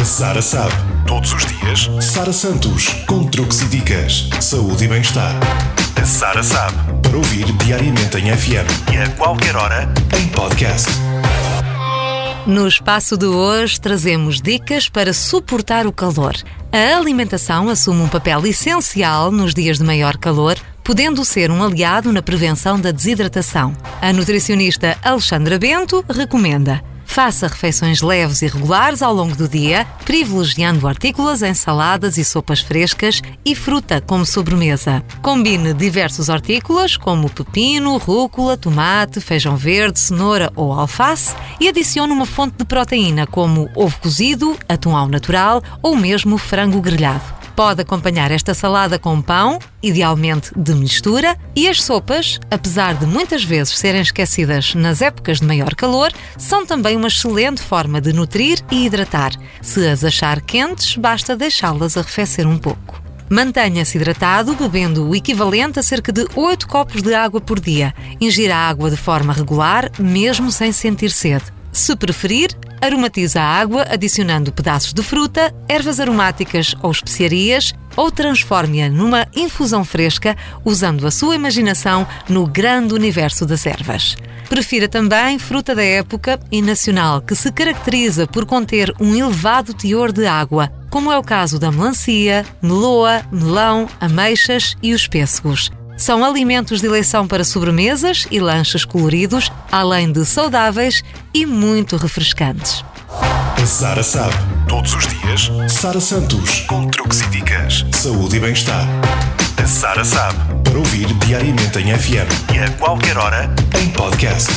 A Sara sabe. Todos os dias, Sara Santos, com truques e dicas, saúde e bem-estar. A Sara sabe. Para ouvir diariamente em FM e a qualquer hora em podcast. No espaço de hoje trazemos dicas para suportar o calor. A alimentação assume um papel essencial nos dias de maior calor, podendo ser um aliado na prevenção da desidratação. A nutricionista Alexandra Bento recomenda Faça refeições leves e regulares ao longo do dia, privilegiando hortícolas, ensaladas e sopas frescas e fruta como sobremesa. Combine diversos hortícolas, como pepino, rúcula, tomate, feijão verde, cenoura ou alface, e adicione uma fonte de proteína, como ovo cozido, atum ao natural ou mesmo frango grelhado. Pode acompanhar esta salada com pão, idealmente de mistura, e as sopas, apesar de muitas vezes serem esquecidas nas épocas de maior calor, são também uma excelente forma de nutrir e hidratar. Se as achar quentes, basta deixá-las arrefecer um pouco. Mantenha-se hidratado bebendo o equivalente a cerca de 8 copos de água por dia. Ingira água de forma regular, mesmo sem sentir sede. Se preferir, aromatize a água adicionando pedaços de fruta, ervas aromáticas ou especiarias ou transforme-a numa infusão fresca usando a sua imaginação no grande universo das ervas. Prefira também fruta da época e nacional que se caracteriza por conter um elevado teor de água, como é o caso da melancia, meloa, melão, ameixas e os pêssegos. São alimentos de eleição para sobremesas e lanches coloridos, além de saudáveis e muito refrescantes. A Sara sabe. Todos os dias, Sara Santos, com truques e dicas, saúde e bem-estar. A Sara sabe. Para ouvir diariamente em FM e a qualquer hora em podcast.